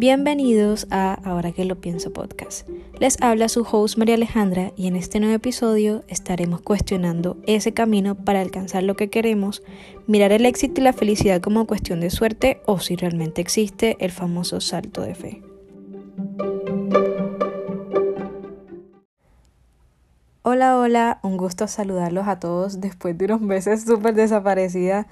Bienvenidos a Ahora que lo pienso podcast. Les habla su host María Alejandra y en este nuevo episodio estaremos cuestionando ese camino para alcanzar lo que queremos, mirar el éxito y la felicidad como cuestión de suerte o si realmente existe el famoso salto de fe. Hola, hola, un gusto saludarlos a todos después de unos meses súper desaparecida,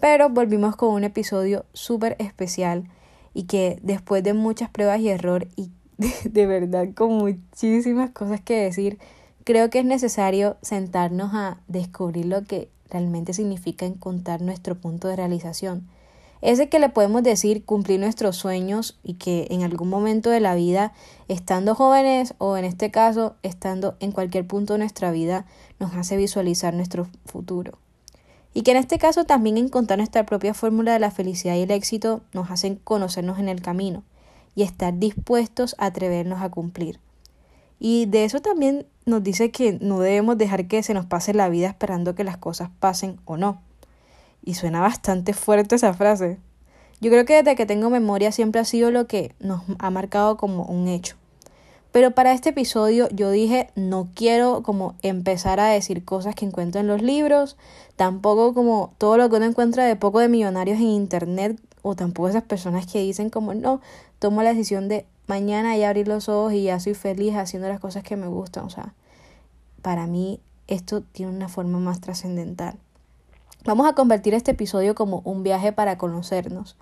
pero volvimos con un episodio súper especial y que después de muchas pruebas y error y de, verdad con muchísimas cosas que decir, creo que es necesario sentarnos a descubrir lo que realmente significa encontrar nuestro punto de realización. Ese que le podemos decir cumplir nuestros sueños y que en algún momento de la vida, estando jóvenes o en este caso, estando en cualquier punto de nuestra vida, nos hace visualizar nuestro futuro. Y que en este caso también encontrar nuestra propia fórmula de la felicidad y el éxito nos hacen conocernos en el camino y estar dispuestos a atrevernos a cumplir. Y de eso también nos dice que no debemos dejar que se nos pase la vida esperando que las cosas pasen o no. Y suena bastante fuerte esa frase. Yo creo que desde que tengo memoria siempre ha sido lo que nos ha marcado como un hecho. Pero para este episodio yo dije, no quiero como empezar a decir cosas que encuentro en los libros, tampoco como todo lo que uno encuentra de poco de millonarios en internet, o tampoco esas personas que dicen como, no, tomo la decisión de mañana ya abrir los ojos y ya soy feliz haciendo las cosas que me gustan. O sea, para mí esto tiene una forma más trascendental. Vamos a convertir este episodio como un viaje para conocernos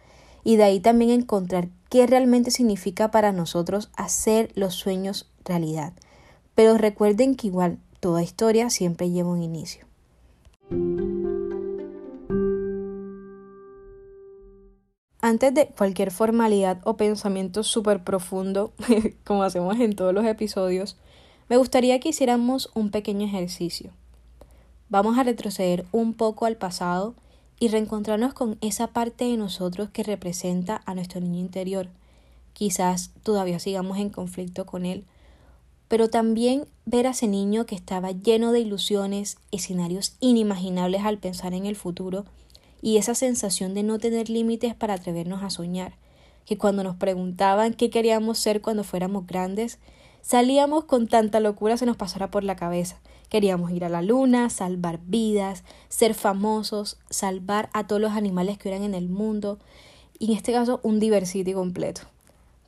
y de ahí también encontrar qué realmente significa para nosotros hacer los sueños realidad. Pero recuerden que igual toda historia siempre lleva un inicio. Antes de cualquier formalidad o pensamiento súper profundo, como hacemos en todos los episodios, me gustaría que hiciéramos un pequeño ejercicio. Vamos a retroceder un poco al pasado y reencontrarnos con esa parte de nosotros que representa a nuestro niño interior. Quizás todavía sigamos en conflicto con él, pero también ver a ese niño que estaba lleno de ilusiones, escenarios inimaginables al pensar en el futuro y esa sensación de no tener límites para atrevernos a soñar, que cuando nos preguntaban qué queríamos ser cuando fuéramos grandes, salíamos con tanta locura se nos pasara por la cabeza, Queríamos ir a la luna, salvar vidas, ser famosos, salvar a todos los animales que eran en el mundo y en este caso un diversity completo.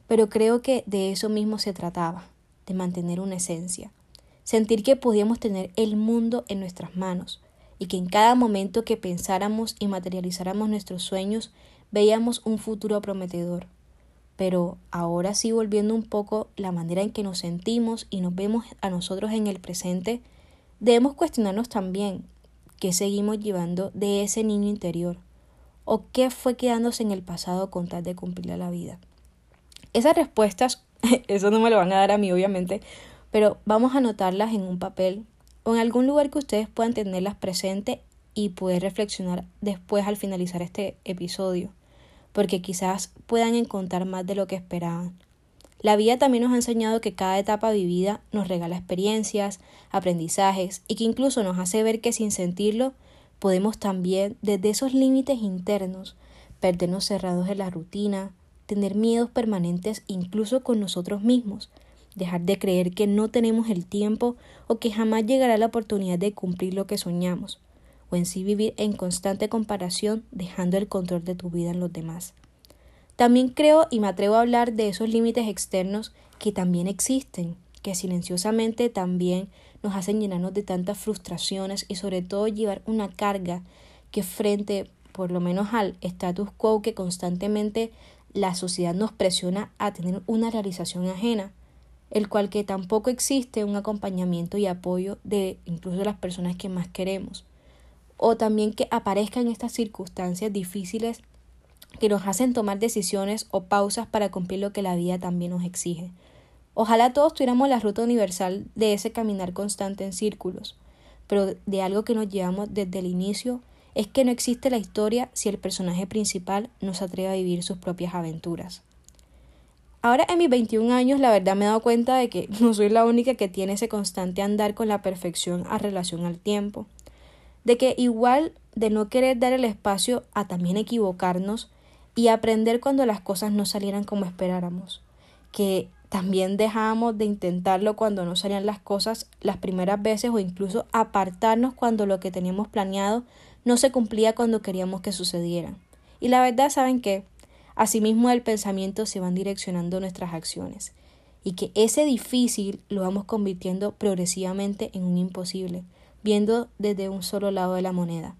Pero creo que de eso mismo se trataba, de mantener una esencia, sentir que podíamos tener el mundo en nuestras manos y que en cada momento que pensáramos y materializáramos nuestros sueños veíamos un futuro prometedor. Pero ahora sí volviendo un poco la manera en que nos sentimos y nos vemos a nosotros en el presente, Debemos cuestionarnos también qué seguimos llevando de ese niño interior o qué fue quedándose en el pasado con tal de cumplir la vida. Esas respuestas, eso no me lo van a dar a mí obviamente, pero vamos a anotarlas en un papel o en algún lugar que ustedes puedan tenerlas presentes y poder reflexionar después al finalizar este episodio, porque quizás puedan encontrar más de lo que esperaban. La vida también nos ha enseñado que cada etapa vivida nos regala experiencias, aprendizajes y que incluso nos hace ver que sin sentirlo podemos también, desde esos límites internos, perdernos cerrados en la rutina, tener miedos permanentes incluso con nosotros mismos, dejar de creer que no tenemos el tiempo o que jamás llegará la oportunidad de cumplir lo que soñamos, o en sí vivir en constante comparación dejando el control de tu vida en los demás. También creo y me atrevo a hablar de esos límites externos que también existen, que silenciosamente también nos hacen llenarnos de tantas frustraciones y sobre todo llevar una carga que frente por lo menos al status quo que constantemente la sociedad nos presiona a tener una realización ajena, el cual que tampoco existe un acompañamiento y apoyo de incluso las personas que más queremos, o también que aparezcan estas circunstancias difíciles que nos hacen tomar decisiones o pausas para cumplir lo que la vida también nos exige. Ojalá todos tuviéramos la ruta universal de ese caminar constante en círculos, pero de algo que nos llevamos desde el inicio es que no existe la historia si el personaje principal no se atreve a vivir sus propias aventuras. Ahora en mis 21 años la verdad me he dado cuenta de que no soy la única que tiene ese constante andar con la perfección a relación al tiempo, de que igual de no querer dar el espacio a también equivocarnos, y aprender cuando las cosas no salieran como esperáramos, que también dejábamos de intentarlo cuando no salían las cosas las primeras veces o incluso apartarnos cuando lo que teníamos planeado no se cumplía cuando queríamos que sucediera. Y la verdad, ¿saben qué? Asimismo el pensamiento se van direccionando nuestras acciones y que ese difícil lo vamos convirtiendo progresivamente en un imposible, viendo desde un solo lado de la moneda.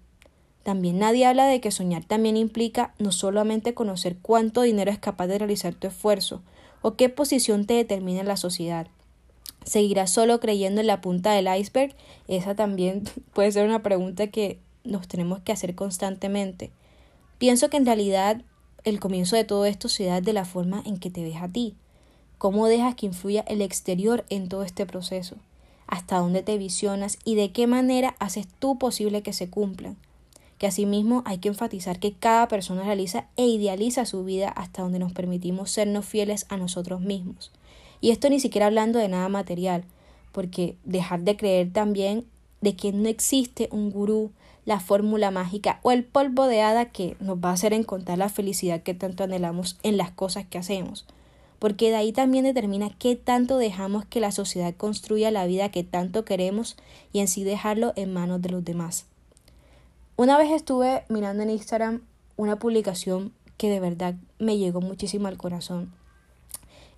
También nadie habla de que soñar también implica no solamente conocer cuánto dinero es capaz de realizar tu esfuerzo o qué posición te determina en la sociedad. ¿Seguirás solo creyendo en la punta del iceberg? Esa también puede ser una pregunta que nos tenemos que hacer constantemente. Pienso que en realidad el comienzo de todo esto se da de la forma en que te ves a ti. ¿Cómo dejas que influya el exterior en todo este proceso? ¿Hasta dónde te visionas y de qué manera haces tú posible que se cumplan? Que asimismo hay que enfatizar que cada persona realiza e idealiza su vida hasta donde nos permitimos sernos fieles a nosotros mismos. Y esto ni siquiera hablando de nada material, porque dejar de creer también de que no existe un gurú, la fórmula mágica o el polvo de hada que nos va a hacer encontrar la felicidad que tanto anhelamos en las cosas que hacemos. Porque de ahí también determina qué tanto dejamos que la sociedad construya la vida que tanto queremos y en sí dejarlo en manos de los demás. Una vez estuve mirando en Instagram una publicación que de verdad me llegó muchísimo al corazón.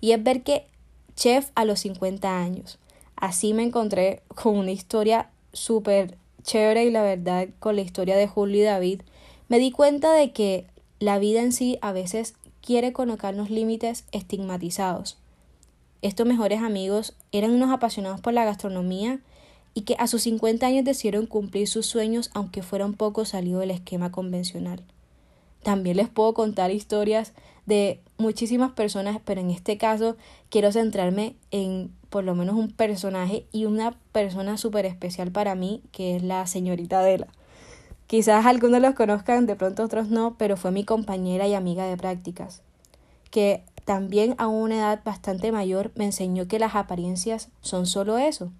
Y es ver que chef a los 50 años. Así me encontré con una historia súper chévere y la verdad con la historia de Julio y David, me di cuenta de que la vida en sí a veces quiere colocarnos límites estigmatizados. Estos mejores amigos eran unos apasionados por la gastronomía y que a sus 50 años decidieron cumplir sus sueños aunque fuera un poco salido del esquema convencional. También les puedo contar historias de muchísimas personas, pero en este caso quiero centrarme en por lo menos un personaje y una persona súper especial para mí, que es la señorita Adela. Quizás algunos los conozcan, de pronto otros no, pero fue mi compañera y amiga de prácticas, que también a una edad bastante mayor me enseñó que las apariencias son solo eso,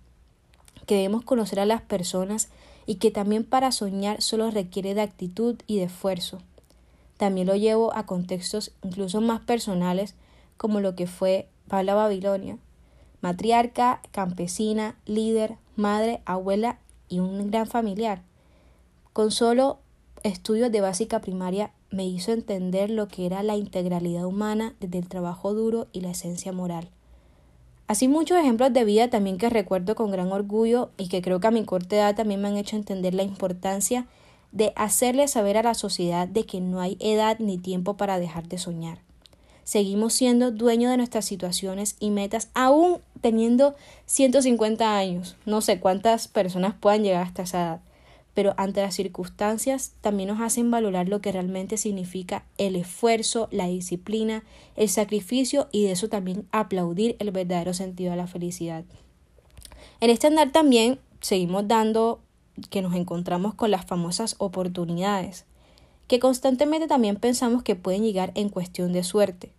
que debemos conocer a las personas y que también para soñar solo requiere de actitud y de esfuerzo. También lo llevo a contextos incluso más personales como lo que fue Paula Babilonia, matriarca, campesina, líder, madre, abuela y un gran familiar. Con solo estudios de básica primaria me hizo entender lo que era la integralidad humana desde el trabajo duro y la esencia moral. Así muchos ejemplos de vida también que recuerdo con gran orgullo y que creo que a mi corta edad también me han hecho entender la importancia de hacerle saber a la sociedad de que no hay edad ni tiempo para dejar de soñar. Seguimos siendo dueños de nuestras situaciones y metas aún teniendo 150 años. No sé cuántas personas puedan llegar hasta esa edad, pero ante las circunstancias también nos hacen valorar lo que realmente significa el esfuerzo, la disciplina, el sacrificio y de eso también aplaudir el verdadero sentido de la felicidad. En este andar también seguimos dando que nos encontramos con las famosas oportunidades, que constantemente también pensamos que pueden llegar en cuestión de suerte.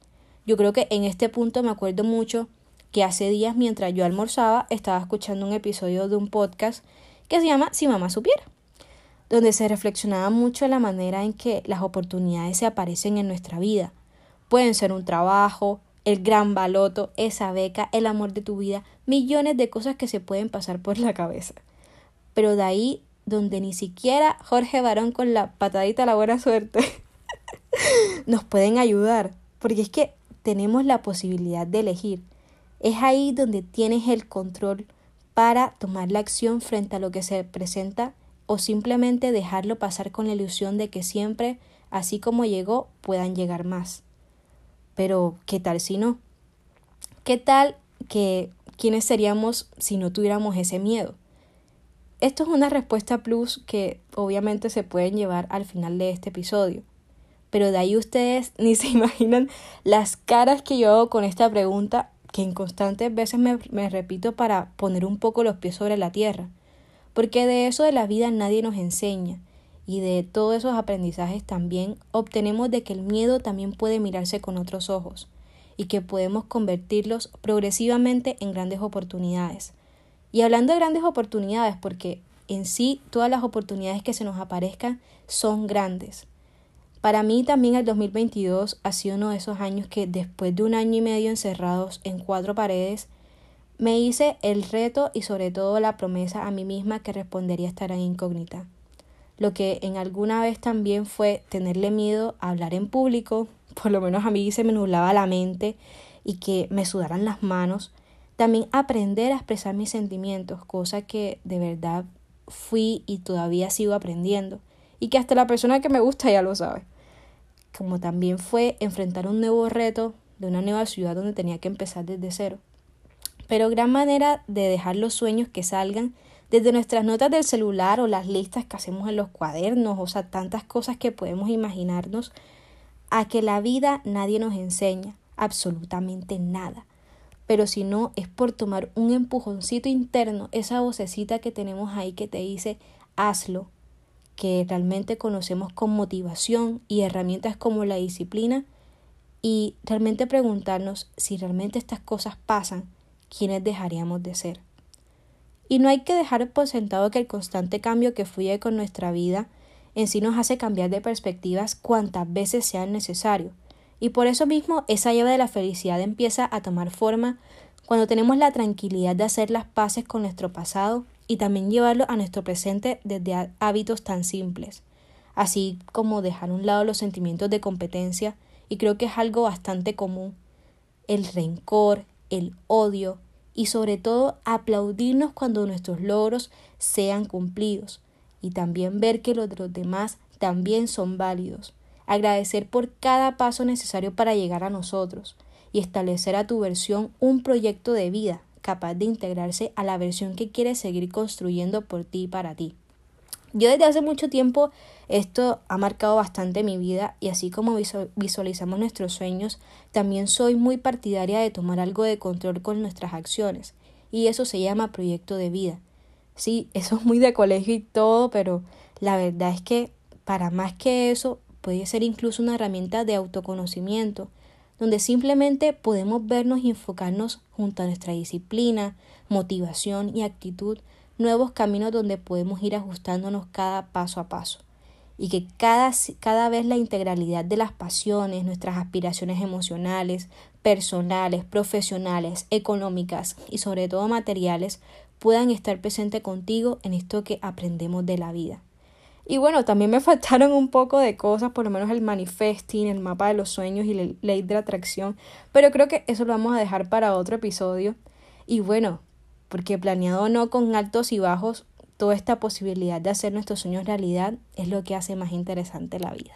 Yo creo que en este punto me acuerdo mucho que hace días mientras yo almorzaba estaba escuchando un episodio de un podcast que se llama Si mamá supiera, donde se reflexionaba mucho la manera en que las oportunidades se aparecen en nuestra vida. Pueden ser un trabajo, el gran baloto, esa beca, el amor de tu vida, millones de cosas que se pueden pasar por la cabeza pero de ahí donde ni siquiera Jorge Barón con la patadita a la buena suerte nos pueden ayudar, porque es que tenemos la posibilidad de elegir. Es ahí donde tienes el control para tomar la acción frente a lo que se presenta o simplemente dejarlo pasar con la ilusión de que siempre, así como llegó, puedan llegar más. Pero, ¿qué tal si no? ¿Qué tal que quiénes seríamos si no tuviéramos ese miedo? Esto es una respuesta plus que obviamente se pueden llevar al final de este episodio. Pero de ahí ustedes ni se imaginan las caras que yo hago con esta pregunta que en constantes veces me, me, repito para poner un poco los pies sobre la tierra. Porque de eso de la vida nadie nos enseña. Y de todos esos aprendizajes también obtenemos de que el miedo también puede mirarse con otros ojos y que podemos convertirlos progresivamente en grandes oportunidades. Y hablando de grandes oportunidades, porque en sí todas las oportunidades que se nos aparezcan son grandes. Para mí también el 2022 ha sido uno de esos años que después de un año y medio encerrados en cuatro paredes, me hice el reto y sobre todo la promesa a mí misma que respondería a estar en incógnita. Lo que en alguna vez también fue tenerle miedo a hablar en público, por lo menos a mí se me nublaba la mente y que me sudaran las manos. También aprender a expresar mis sentimientos, cosa que de verdad fui y todavía sigo aprendiendo. Y que hasta la persona que me gusta ya lo sabe. Como también fue enfrentar un nuevo reto de una nueva ciudad donde tenía que empezar desde cero pero gran manera de dejar los sueños que salgan desde nuestras notas del celular o las listas que hacemos en los cuadernos, o sea, tantas cosas que podemos imaginarnos, a que la vida nadie nos enseña, absolutamente nada. Pero si no, es por tomar un empujoncito interno, esa vocecita que tenemos ahí que te dice, hazlo, que realmente conocemos con motivación y herramientas como la disciplina, y realmente preguntarnos si realmente estas cosas pasan ¿quiénes dejaríamos de ser? Y no hay que dejar por sentado que el constante cambio que fluye con nuestra vida en sí nos hace cambiar de perspectivas cuantas veces sea necesario. Y por eso mismo esa llave de la felicidad empieza a tomar forma cuando tenemos la tranquilidad de hacer las paces con nuestro pasado y también llevarlo a nuestro presente desde hábitos tan simples, así como dejar a un lado los sentimientos de competencia, y creo que es algo bastante común, el rencor, el odio y sobre todo aplaudirnos cuando nuestros logros sean cumplidos y también ver que los de los demás también son válidos. Agradecer por cada paso necesario para llegar a nosotros y establecer a tu versión un proyecto de vida capaz de integrarse a la versión que quieres seguir construyendo por ti y para ti. Yo desde hace mucho tiempo esto ha marcado bastante mi vida y así como visualizamos nuestros sueños, también soy muy partidaria de tomar algo de control con nuestras acciones y eso se llama proyecto de vida. Sí, eso es muy de colegio y todo, pero la verdad es que para más que eso puede ser incluso una herramienta de autoconocimiento, donde simplemente podemos vernos y enfocarnos junto a nuestra disciplina, motivación y actitud nuevos caminos donde podemos ir ajustándonos cada paso a paso y que cada, cada vez la integralidad de las pasiones, nuestras aspiraciones emocionales, personales, profesionales, económicas y sobre todo materiales puedan estar presentes contigo en esto que aprendemos de la vida. Y bueno, también me faltaron un poco de cosas, por lo menos el manifesting, el mapa de los sueños y la ley de la atracción, pero creo que eso lo vamos a dejar para otro episodio. Y bueno, porque planeado o no con altos y bajos, toda esta posibilidad de hacer nuestros sueños realidad es lo que hace más interesante la vida.